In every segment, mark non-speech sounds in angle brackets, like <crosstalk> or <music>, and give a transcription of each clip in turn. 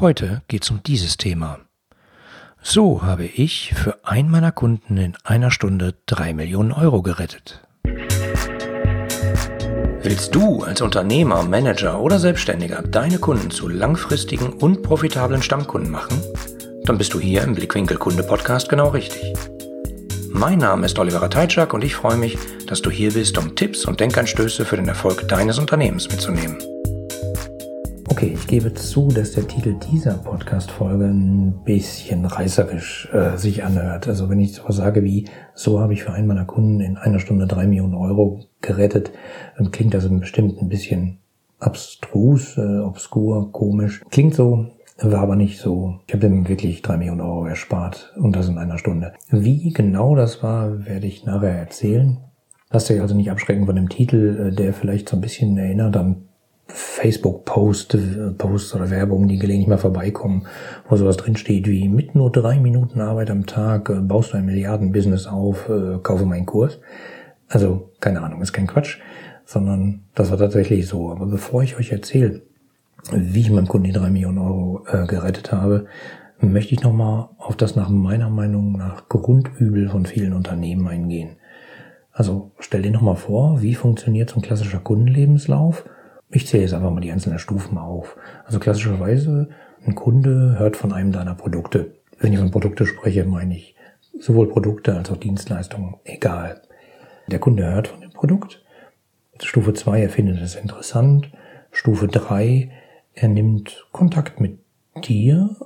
Heute geht's um dieses Thema. So habe ich für einen meiner Kunden in einer Stunde drei Millionen Euro gerettet. Willst du als Unternehmer, Manager oder Selbstständiger deine Kunden zu langfristigen und profitablen Stammkunden machen? Dann bist du hier im Blickwinkel Kunde Podcast genau richtig. Mein Name ist Oliver Teitschak und ich freue mich, dass du hier bist, um Tipps und Denkanstöße für den Erfolg deines Unternehmens mitzunehmen. Okay, ich gebe zu, dass der Titel dieser Podcast-Folge ein bisschen reißerisch äh, sich anhört. Also wenn ich sowas sage wie, so habe ich für einen meiner Kunden in einer Stunde drei Millionen Euro gerettet, dann klingt das bestimmt ein bisschen abstrus, äh, obskur, komisch. Klingt so, war aber nicht so. Ich habe ihm wirklich drei Millionen Euro erspart und das in einer Stunde. Wie genau das war, werde ich nachher erzählen. Lasst euch also nicht abschrecken von dem Titel, äh, der vielleicht so ein bisschen erinnert an Facebook-Post, Posts oder Werbung, die gelegentlich mal vorbeikommen, wo sowas drinsteht wie mit nur drei Minuten Arbeit am Tag äh, baust du ein Milliardenbusiness auf, äh, kaufe meinen Kurs. Also, keine Ahnung, ist kein Quatsch, sondern das war tatsächlich so. Aber bevor ich euch erzähle, wie ich meinem Kunden die drei Millionen Euro äh, gerettet habe, möchte ich nochmal auf das nach meiner Meinung nach Grundübel von vielen Unternehmen eingehen. Also stell dir nochmal vor, wie funktioniert so ein klassischer Kundenlebenslauf? Ich zähle jetzt einfach mal die einzelnen Stufen auf. Also klassischerweise, ein Kunde hört von einem deiner Produkte. Wenn ich von Produkte spreche, meine ich sowohl Produkte als auch Dienstleistungen, egal. Der Kunde hört von dem Produkt. Stufe 2, er findet es interessant. Stufe 3, er nimmt Kontakt mit dir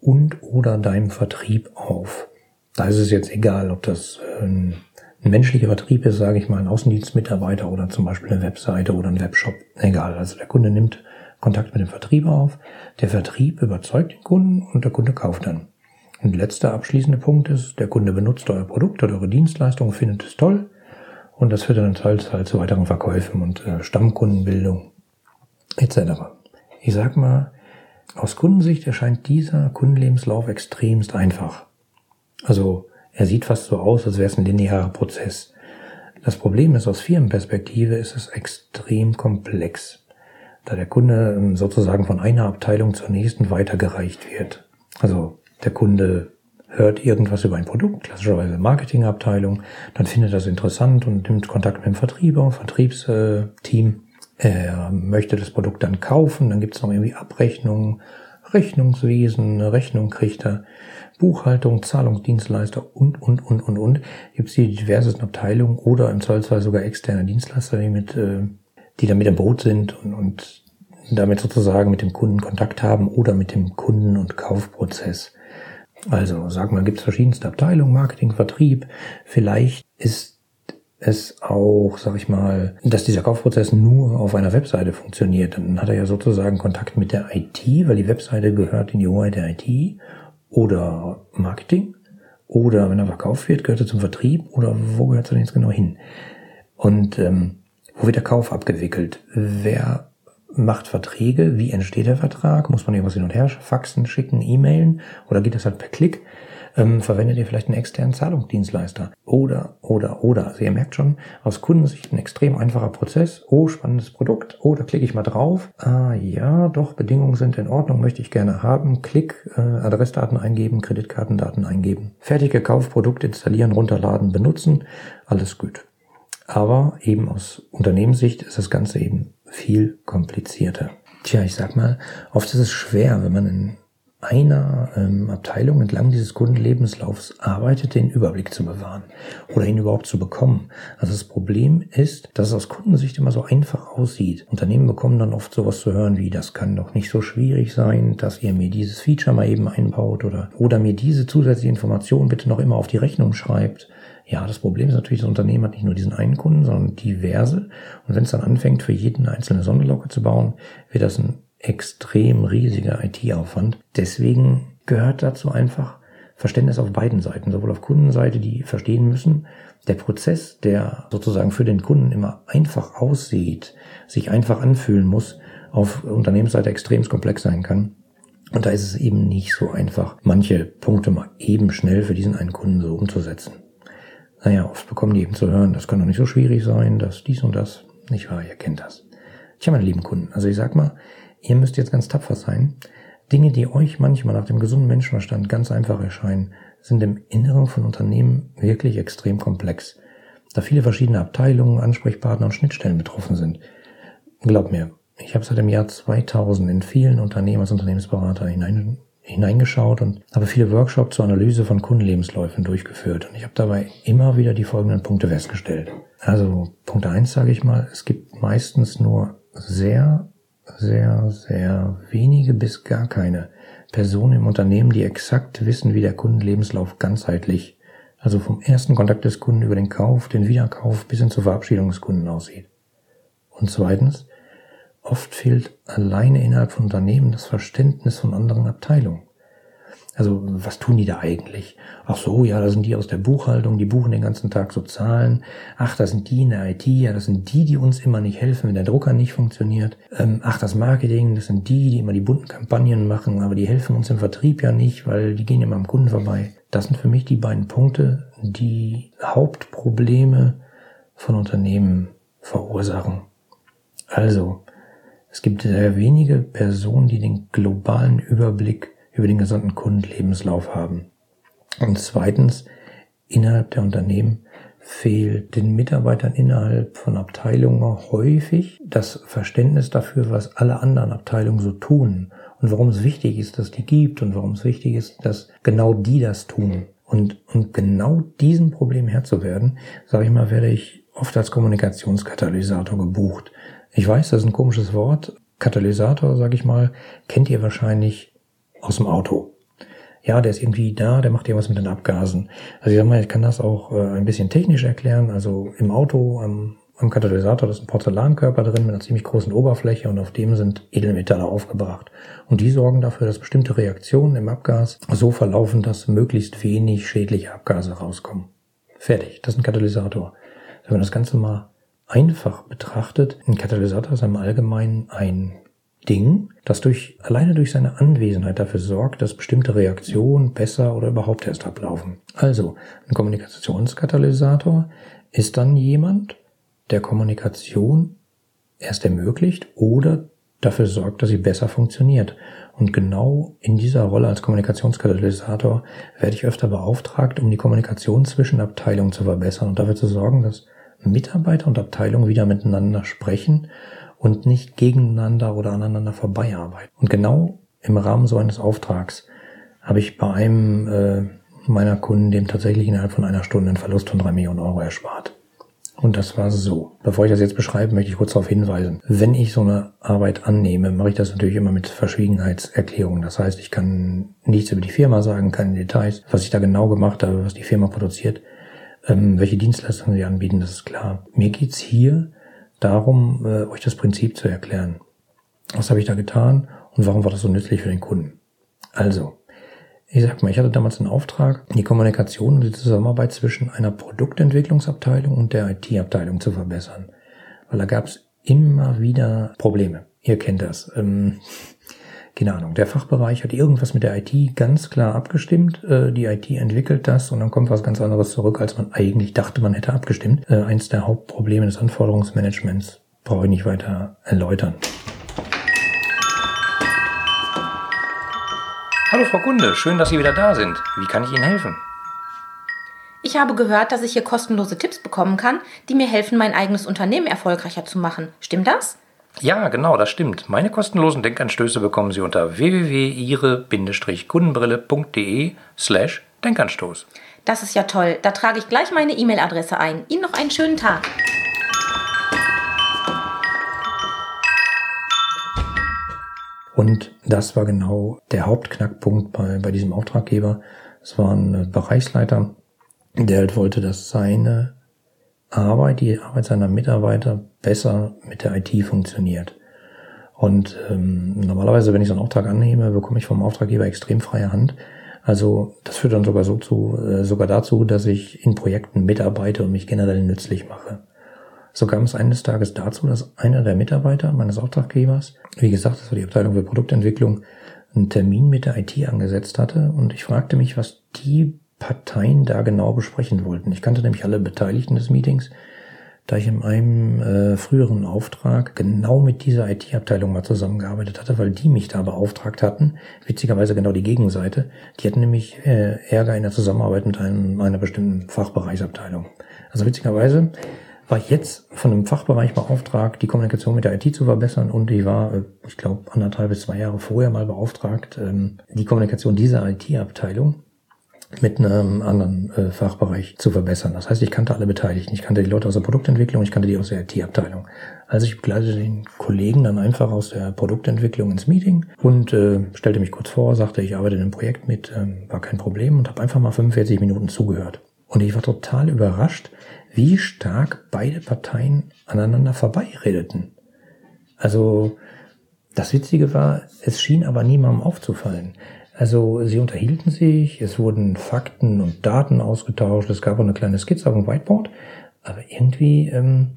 und oder deinem Vertrieb auf. Da ist es jetzt egal, ob das ein ein menschlicher Vertrieb ist, sage ich mal, ein Außendienstmitarbeiter oder zum Beispiel eine Webseite oder ein Webshop. Egal. Also der Kunde nimmt Kontakt mit dem Vertrieb auf, der Vertrieb überzeugt den Kunden und der Kunde kauft dann. Und letzter abschließende Punkt ist, der Kunde benutzt euer Produkt oder eure Dienstleistung, findet es toll und das führt dann halt, halt zu weiteren Verkäufen und äh, Stammkundenbildung etc. Ich sag mal, aus Kundensicht erscheint dieser Kundenlebenslauf extremst einfach. Also er sieht fast so aus, als wäre es ein linearer Prozess. Das Problem ist, aus Firmenperspektive ist es extrem komplex, da der Kunde ähm, sozusagen von einer Abteilung zur nächsten weitergereicht wird. Also der Kunde hört irgendwas über ein Produkt, klassischerweise Marketingabteilung, dann findet das interessant und nimmt Kontakt mit dem Vertrieber, Vertriebsteam. Er möchte das Produkt dann kaufen, dann gibt es noch irgendwie Abrechnungen, Rechnungswesen, eine Rechnung kriegt er. Buchhaltung, Zahlungsdienstleister und, und, und, und, und. Gibt es die diversesten Abteilungen oder im Zweifelsfall sogar externe Dienstleister, die mit, äh, die da mit im Boot sind und, und damit sozusagen mit dem Kunden Kontakt haben oder mit dem Kunden- und Kaufprozess. Also, sag mal, gibt es verschiedenste Abteilungen, Marketing, Vertrieb. Vielleicht ist es auch, sag ich mal, dass dieser Kaufprozess nur auf einer Webseite funktioniert. Dann hat er ja sozusagen Kontakt mit der IT, weil die Webseite gehört in die Hoheit der IT oder Marketing oder wenn er verkauft wird, gehört er zum Vertrieb oder wo gehört er denn jetzt genau hin? Und ähm, wo wird der Kauf abgewickelt? Wer macht Verträge? Wie entsteht der Vertrag? Muss man irgendwas hin und her faxen, schicken, e-mailen oder geht das halt per Klick? Ähm, verwendet ihr vielleicht einen externen Zahlungsdienstleister. Oder, oder, oder. Also ihr merkt schon, aus Kundensicht ein extrem einfacher Prozess. Oh, spannendes Produkt. Oh, da klicke ich mal drauf. Ah ja, doch, Bedingungen sind in Ordnung, möchte ich gerne haben. Klick, äh, Adressdaten eingeben, Kreditkartendaten eingeben. Fertig gekauft, Produkt installieren, runterladen, benutzen. Alles gut. Aber eben aus Unternehmenssicht ist das Ganze eben viel komplizierter. Tja, ich sag mal, oft ist es schwer, wenn man in einer ähm, Abteilung entlang dieses Kundenlebenslaufs arbeitet, den Überblick zu bewahren oder ihn überhaupt zu bekommen. Also das Problem ist, dass es aus Kundensicht immer so einfach aussieht. Unternehmen bekommen dann oft sowas zu hören wie, das kann doch nicht so schwierig sein, dass ihr mir dieses Feature mal eben einbaut oder, oder mir diese zusätzliche Information bitte noch immer auf die Rechnung schreibt. Ja, das Problem ist natürlich, das Unternehmen hat nicht nur diesen einen Kunden, sondern diverse. Und wenn es dann anfängt, für jeden einzelne Sonderlocke zu bauen, wird das ein extrem riesiger IT-Aufwand. Deswegen gehört dazu einfach Verständnis auf beiden Seiten, sowohl auf Kundenseite, die verstehen müssen, der Prozess, der sozusagen für den Kunden immer einfach aussieht, sich einfach anfühlen muss, auf Unternehmensseite extrem komplex sein kann. Und da ist es eben nicht so einfach, manche Punkte mal eben schnell für diesen einen Kunden so umzusetzen. Naja, oft bekommen die eben zu hören, das kann doch nicht so schwierig sein, dass dies und das, nicht wahr, ihr kennt das. Tja, meine lieben Kunden, also ich sag mal, ihr müsst jetzt ganz tapfer sein, Dinge, die euch manchmal nach dem gesunden Menschenverstand ganz einfach erscheinen, sind im Inneren von Unternehmen wirklich extrem komplex, da viele verschiedene Abteilungen, Ansprechpartner und Schnittstellen betroffen sind. Glaub mir, ich habe seit dem Jahr 2000 in vielen Unternehmen als Unternehmensberater hinein, hineingeschaut und habe viele Workshops zur Analyse von Kundenlebensläufen durchgeführt. Und ich habe dabei immer wieder die folgenden Punkte festgestellt. Also Punkt eins sage ich mal, es gibt meistens nur sehr, sehr, sehr wenige bis gar keine Personen im Unternehmen, die exakt wissen, wie der Kundenlebenslauf ganzheitlich, also vom ersten Kontakt des Kunden über den Kauf, den Wiederkauf bis hin zur Verabschiedung des Kunden aussieht. Und zweitens, Oft fehlt alleine innerhalb von Unternehmen das Verständnis von anderen Abteilungen. Also was tun die da eigentlich? Ach so, ja, da sind die aus der Buchhaltung, die buchen den ganzen Tag so Zahlen. Ach, da sind die in der IT, ja, das sind die, die uns immer nicht helfen, wenn der Drucker nicht funktioniert. Ähm, ach, das Marketing, das sind die, die immer die bunten Kampagnen machen, aber die helfen uns im Vertrieb ja nicht, weil die gehen immer am Kunden vorbei. Das sind für mich die beiden Punkte, die Hauptprobleme von Unternehmen verursachen. Also, es gibt sehr wenige Personen, die den globalen Überblick über den gesamten Kundenlebenslauf haben. Und zweitens, innerhalb der Unternehmen fehlt den Mitarbeitern innerhalb von Abteilungen häufig das Verständnis dafür, was alle anderen Abteilungen so tun und warum es wichtig ist, dass die gibt und warum es wichtig ist, dass genau die das tun. Und, und genau diesem Problem Herr zu werden, sage ich mal, werde ich oft als Kommunikationskatalysator gebucht. Ich weiß, das ist ein komisches Wort. Katalysator, sage ich mal, kennt ihr wahrscheinlich aus dem Auto. Ja, der ist irgendwie da, der macht irgendwas mit den Abgasen. Also ich sag mal, ich kann das auch äh, ein bisschen technisch erklären. Also im Auto, am, am Katalysator, ist ein Porzellankörper drin mit einer ziemlich großen Oberfläche und auf dem sind Edelmetalle aufgebracht. Und die sorgen dafür, dass bestimmte Reaktionen im Abgas so verlaufen, dass möglichst wenig schädliche Abgase rauskommen. Fertig, das ist ein Katalysator. Wenn man das Ganze mal einfach betrachtet, ein Katalysator ist im Allgemeinen ein Ding, das durch, alleine durch seine Anwesenheit dafür sorgt, dass bestimmte Reaktionen besser oder überhaupt erst ablaufen. Also, ein Kommunikationskatalysator ist dann jemand, der Kommunikation erst ermöglicht oder dafür sorgt, dass sie besser funktioniert. Und genau in dieser Rolle als Kommunikationskatalysator werde ich öfter beauftragt, um die Kommunikation zwischen Abteilungen zu verbessern und dafür zu sorgen, dass Mitarbeiter und Abteilungen wieder miteinander sprechen und nicht gegeneinander oder aneinander vorbeiarbeiten. Und genau im Rahmen so eines Auftrags habe ich bei einem äh, meiner Kunden dem tatsächlich innerhalb von einer Stunde einen Verlust von drei Millionen Euro erspart. Und das war so. Bevor ich das jetzt beschreibe, möchte ich kurz darauf hinweisen. Wenn ich so eine Arbeit annehme, mache ich das natürlich immer mit Verschwiegenheitserklärungen. Das heißt, ich kann nichts über die Firma sagen, keine Details, was ich da genau gemacht habe, was die Firma produziert. Ähm, welche Dienstleistungen sie anbieten, das ist klar. Mir geht's hier darum, äh, euch das Prinzip zu erklären. Was habe ich da getan und warum war das so nützlich für den Kunden? Also, ich sag mal, ich hatte damals einen Auftrag, die Kommunikation und die Zusammenarbeit zwischen einer Produktentwicklungsabteilung und der IT-Abteilung zu verbessern. Weil da gab es immer wieder Probleme. Ihr kennt das. Ähm, keine Ahnung, der Fachbereich hat irgendwas mit der IT ganz klar abgestimmt, äh, die IT entwickelt das und dann kommt was ganz anderes zurück, als man eigentlich dachte, man hätte abgestimmt. Äh, eins der Hauptprobleme des Anforderungsmanagements brauche ich nicht weiter erläutern. Hallo Frau Kunde, schön, dass Sie wieder da sind. Wie kann ich Ihnen helfen? Ich habe gehört, dass ich hier kostenlose Tipps bekommen kann, die mir helfen, mein eigenes Unternehmen erfolgreicher zu machen. Stimmt das? Ja, genau, das stimmt. Meine kostenlosen Denkanstöße bekommen Sie unter www.ihre-kundenbrille.de slash Denkanstoß. Das ist ja toll. Da trage ich gleich meine E-Mail-Adresse ein. Ihnen noch einen schönen Tag. Und das war genau der Hauptknackpunkt bei, bei diesem Auftraggeber. Es war ein Bereichsleiter, der halt wollte, dass seine Arbeit, die Arbeit seiner Mitarbeiter besser mit der IT funktioniert. Und ähm, normalerweise, wenn ich so einen Auftrag annehme, bekomme ich vom Auftraggeber extrem freie Hand. Also das führt dann sogar so zu, äh, sogar dazu, dass ich in Projekten mitarbeite und mich generell nützlich mache. So kam es eines Tages dazu, dass einer der Mitarbeiter meines Auftraggebers, wie gesagt, das war die Abteilung für Produktentwicklung, einen Termin mit der IT angesetzt hatte und ich fragte mich, was die Parteien da genau besprechen wollten. Ich kannte nämlich alle Beteiligten des Meetings. da ich in einem äh, früheren Auftrag genau mit dieser IT-Abteilung mal zusammengearbeitet hatte, weil die mich da beauftragt hatten. Witzigerweise genau die Gegenseite. Die hatten nämlich äh, Ärger in der Zusammenarbeit mit einem, einer bestimmten Fachbereichsabteilung. Also witzigerweise war ich jetzt von einem Fachbereich beauftragt, die Kommunikation mit der IT zu verbessern und ich war, äh, ich glaube, anderthalb bis zwei Jahre vorher mal beauftragt, ähm, die Kommunikation dieser IT-Abteilung mit einem anderen äh, Fachbereich zu verbessern. Das heißt, ich kannte alle Beteiligten. Ich kannte die Leute aus der Produktentwicklung, ich kannte die aus der IT-Abteilung. Also ich begleitete den Kollegen dann einfach aus der Produktentwicklung ins Meeting und äh, stellte mich kurz vor, sagte, ich arbeite in einem Projekt mit, ähm, war kein Problem und habe einfach mal 45 Minuten zugehört. Und ich war total überrascht, wie stark beide Parteien aneinander vorbeiredeten. Also das Witzige war, es schien aber niemandem aufzufallen. Also sie unterhielten sich, es wurden Fakten und Daten ausgetauscht, es gab auch eine kleine Skizze auf dem Whiteboard, aber irgendwie ähm,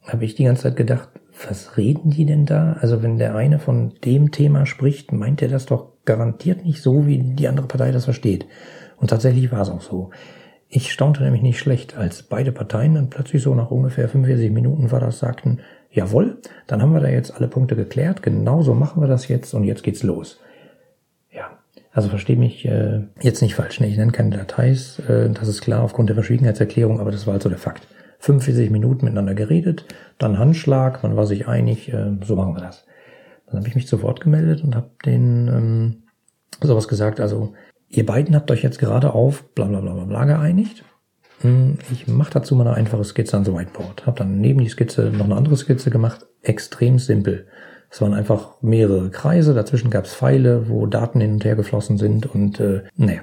habe ich die ganze Zeit gedacht, was reden die denn da? Also wenn der eine von dem Thema spricht, meint er das doch garantiert nicht so, wie die andere Partei das versteht. Und tatsächlich war es auch so. Ich staunte nämlich nicht schlecht, als beide Parteien dann plötzlich so nach ungefähr 45 Minuten war das, sagten, jawohl, dann haben wir da jetzt alle Punkte geklärt, genau so machen wir das jetzt und jetzt geht's los. Also verstehe mich äh, jetzt nicht falsch, ne? ich nenne keine Details, äh, das ist klar aufgrund der Verschwiegenheitserklärung, aber das war halt so der Fakt. 45 Minuten miteinander geredet, dann Handschlag, man war sich einig, äh, so machen wir das. Dann habe ich mich zu Wort gemeldet und habe den ähm, sowas gesagt, also ihr beiden habt euch jetzt gerade auf bla bla bla bla geeinigt. Hm, ich mache dazu mal eine einfache Skizze an so Whiteboard. Habe dann neben die Skizze noch eine andere Skizze gemacht, extrem simpel. Es waren einfach mehrere Kreise, dazwischen gab es Pfeile, wo Daten hin und her geflossen sind und äh, naja,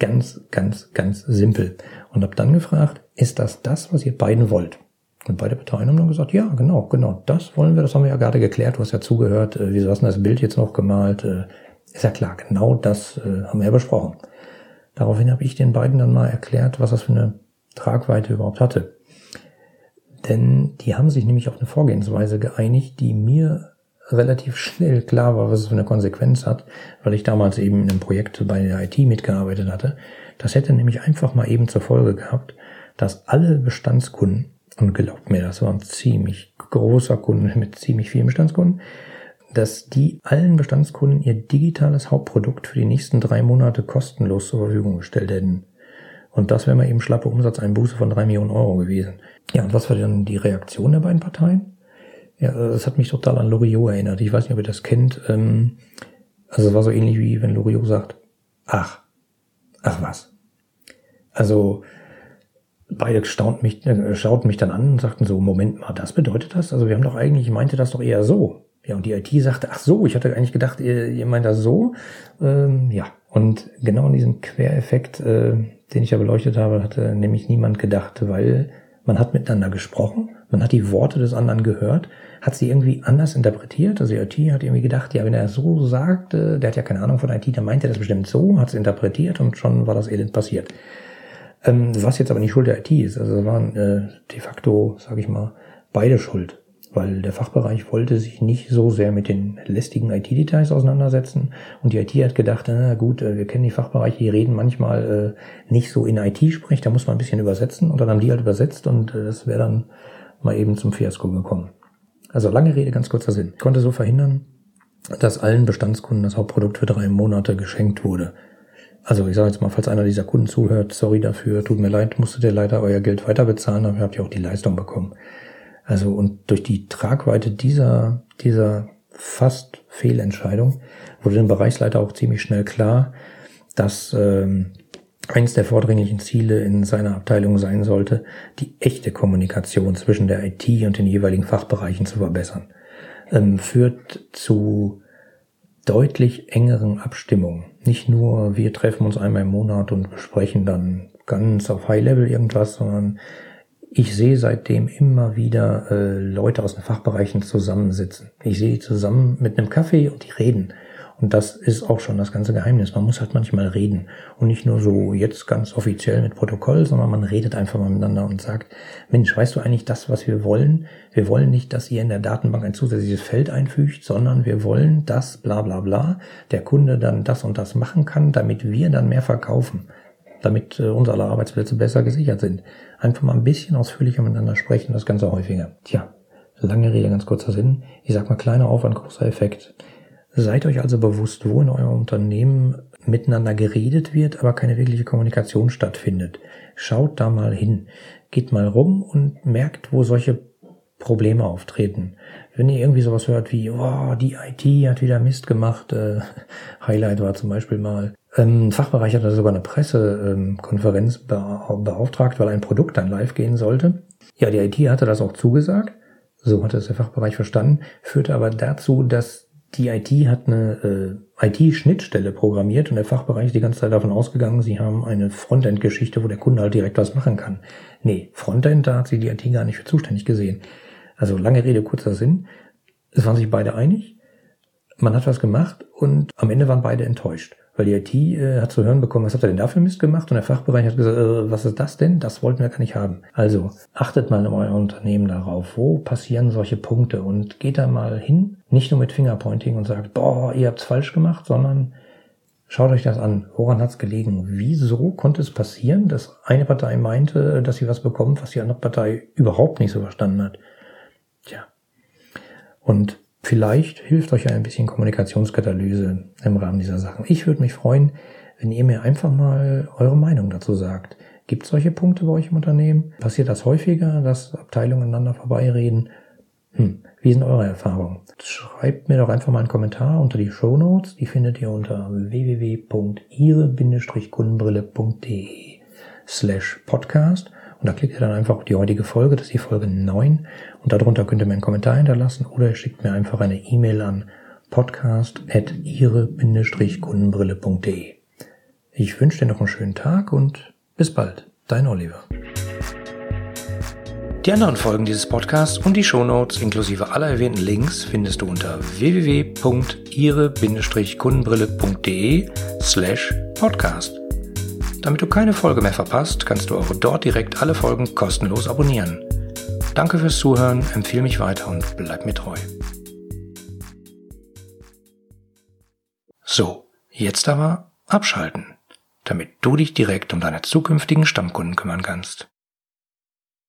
ganz, ganz, ganz simpel. Und habe dann gefragt, ist das das, was ihr beiden wollt? Und beide Parteien haben dann gesagt, ja, genau, genau, das wollen wir, das haben wir ja gerade geklärt, du hast ja zugehört, äh, wieso hast du das Bild jetzt noch gemalt? Äh, ist ja klar, genau das äh, haben wir ja besprochen. Daraufhin habe ich den beiden dann mal erklärt, was das für eine Tragweite überhaupt hatte. Denn die haben sich nämlich auf eine Vorgehensweise geeinigt, die mir relativ schnell klar war, was es für eine Konsequenz hat, weil ich damals eben in einem Projekt bei der IT mitgearbeitet hatte. Das hätte nämlich einfach mal eben zur Folge gehabt, dass alle Bestandskunden, und glaubt mir, das war ein ziemlich großer Kunde mit ziemlich vielen Bestandskunden, dass die allen Bestandskunden ihr digitales Hauptprodukt für die nächsten drei Monate kostenlos zur Verfügung gestellt hätten. Und das wäre mal eben schlappe Umsatzeinbuße von drei Millionen Euro gewesen. Ja, und was war dann die Reaktion der beiden Parteien? Ja, das hat mich total an Loriot erinnert. Ich weiß nicht, ob ihr das kennt. Ähm, also es war so ähnlich wie wenn Loriot sagt, ach, ach was. Also beide staunt mich, äh, schauten mich dann an und sagten so, Moment mal, das bedeutet das? Also wir haben doch eigentlich, ich meinte das doch eher so. Ja, und die IT sagte, ach so, ich hatte eigentlich gedacht, ihr, ihr meint das so. Ähm, ja, und genau an diesen Quereffekt, äh, den ich ja beleuchtet habe, hatte nämlich niemand gedacht, weil man hat miteinander gesprochen, man hat die Worte des anderen gehört, hat sie irgendwie anders interpretiert. Also IT hat irgendwie gedacht, ja, wenn er so sagt, der hat ja keine Ahnung von IT, dann meint er das bestimmt so, hat es interpretiert und schon war das Elend passiert. Ähm, was jetzt aber nicht Schuld der IT ist, also waren äh, de facto, sage ich mal, beide schuld weil der Fachbereich wollte sich nicht so sehr mit den lästigen IT-Details auseinandersetzen und die IT hat gedacht, na gut, äh, wir kennen die Fachbereiche, die reden manchmal äh, nicht so in IT-Sprech, da muss man ein bisschen übersetzen und dann haben die halt übersetzt und äh, das wäre dann mal eben zum Fiasko gekommen. Also lange Rede, ganz kurzer Sinn. Ich konnte so verhindern, dass allen Bestandskunden das Hauptprodukt für drei Monate geschenkt wurde. Also ich sage jetzt mal, falls einer dieser Kunden zuhört, sorry dafür, tut mir leid, musstet ihr leider euer Geld weiter bezahlen, aber ihr habt ja auch die Leistung bekommen. Also und durch die Tragweite dieser, dieser fast Fehlentscheidung wurde dem Bereichsleiter auch ziemlich schnell klar, dass ähm, eines der vordringlichen Ziele in seiner Abteilung sein sollte, die echte Kommunikation zwischen der IT und den jeweiligen Fachbereichen zu verbessern. Ähm, führt zu deutlich engeren Abstimmungen. Nicht nur wir treffen uns einmal im Monat und besprechen dann ganz auf High Level irgendwas, sondern ich sehe seitdem immer wieder äh, Leute aus den Fachbereichen zusammensitzen. Ich sehe die zusammen mit einem Kaffee und die reden. Und das ist auch schon das ganze Geheimnis. Man muss halt manchmal reden. Und nicht nur so jetzt ganz offiziell mit Protokoll, sondern man redet einfach mal miteinander und sagt, Mensch, weißt du eigentlich das, was wir wollen? Wir wollen nicht, dass ihr in der Datenbank ein zusätzliches Feld einfügt, sondern wir wollen, dass bla bla bla der Kunde dann das und das machen kann, damit wir dann mehr verkaufen. Damit äh, unsere aller Arbeitsplätze besser gesichert sind. Einfach mal ein bisschen ausführlicher miteinander sprechen, das Ganze häufiger. Tja, lange Rede, ganz kurzer Sinn. Ich sag mal kleiner Aufwand, großer Effekt. Seid euch also bewusst, wo in eurem Unternehmen miteinander geredet wird, aber keine wirkliche Kommunikation stattfindet. Schaut da mal hin. Geht mal rum und merkt, wo solche Probleme auftreten. Wenn ihr irgendwie sowas hört wie, oh, die IT hat wieder Mist gemacht, äh, <laughs> Highlight war zum Beispiel mal, ähm, Fachbereich hat sogar eine Pressekonferenz beauftragt, weil ein Produkt dann live gehen sollte. Ja, die IT hatte das auch zugesagt, so hatte es der Fachbereich verstanden, führte aber dazu, dass die IT hat eine äh, IT-Schnittstelle programmiert und der Fachbereich ist die ganze Zeit davon ausgegangen, sie haben eine Frontend-Geschichte, wo der Kunde halt direkt was machen kann. Nee, Frontend, da hat sie die IT gar nicht für zuständig gesehen. Also lange Rede, kurzer Sinn. Es waren sich beide einig. Man hat was gemacht und am Ende waren beide enttäuscht. Weil die IT äh, hat zu hören bekommen, was habt ihr denn da für Mist gemacht? Und der Fachbereich hat gesagt, äh, was ist das denn? Das wollten wir gar nicht haben. Also achtet mal in eurem Unternehmen darauf, wo passieren solche Punkte und geht da mal hin, nicht nur mit Fingerpointing und sagt, boah, ihr habt's falsch gemacht, sondern schaut euch das an. Woran hat's gelegen? Wieso konnte es passieren, dass eine Partei meinte, dass sie was bekommt, was die andere Partei überhaupt nicht so verstanden hat? Tja. Und Vielleicht hilft euch ein bisschen Kommunikationskatalyse im Rahmen dieser Sachen. Ich würde mich freuen, wenn ihr mir einfach mal eure Meinung dazu sagt. Gibt es solche Punkte bei euch im Unternehmen? Passiert das häufiger, dass Abteilungen aneinander vorbeireden? Hm, wie sind eure Erfahrungen? Schreibt mir doch einfach mal einen Kommentar unter die Show Notes. Die findet ihr unter www.ihre-kundenbrille.de slash podcast. Und da klickt ihr dann einfach auf die heutige Folge, das ist die Folge 9. Und darunter könnt ihr mir einen Kommentar hinterlassen oder ihr schickt mir einfach eine E-Mail an podcast.ihre-kundenbrille.de. Ich wünsche dir noch einen schönen Tag und bis bald. Dein Oliver. Die anderen Folgen dieses Podcasts und die Shownotes inklusive aller erwähnten Links findest du unter www.ihre-kundenbrille.de slash podcast. Damit du keine Folge mehr verpasst, kannst du auch dort direkt alle Folgen kostenlos abonnieren. Danke fürs Zuhören, empfehle mich weiter und bleib mir treu. So, jetzt aber abschalten, damit du dich direkt um deine zukünftigen Stammkunden kümmern kannst.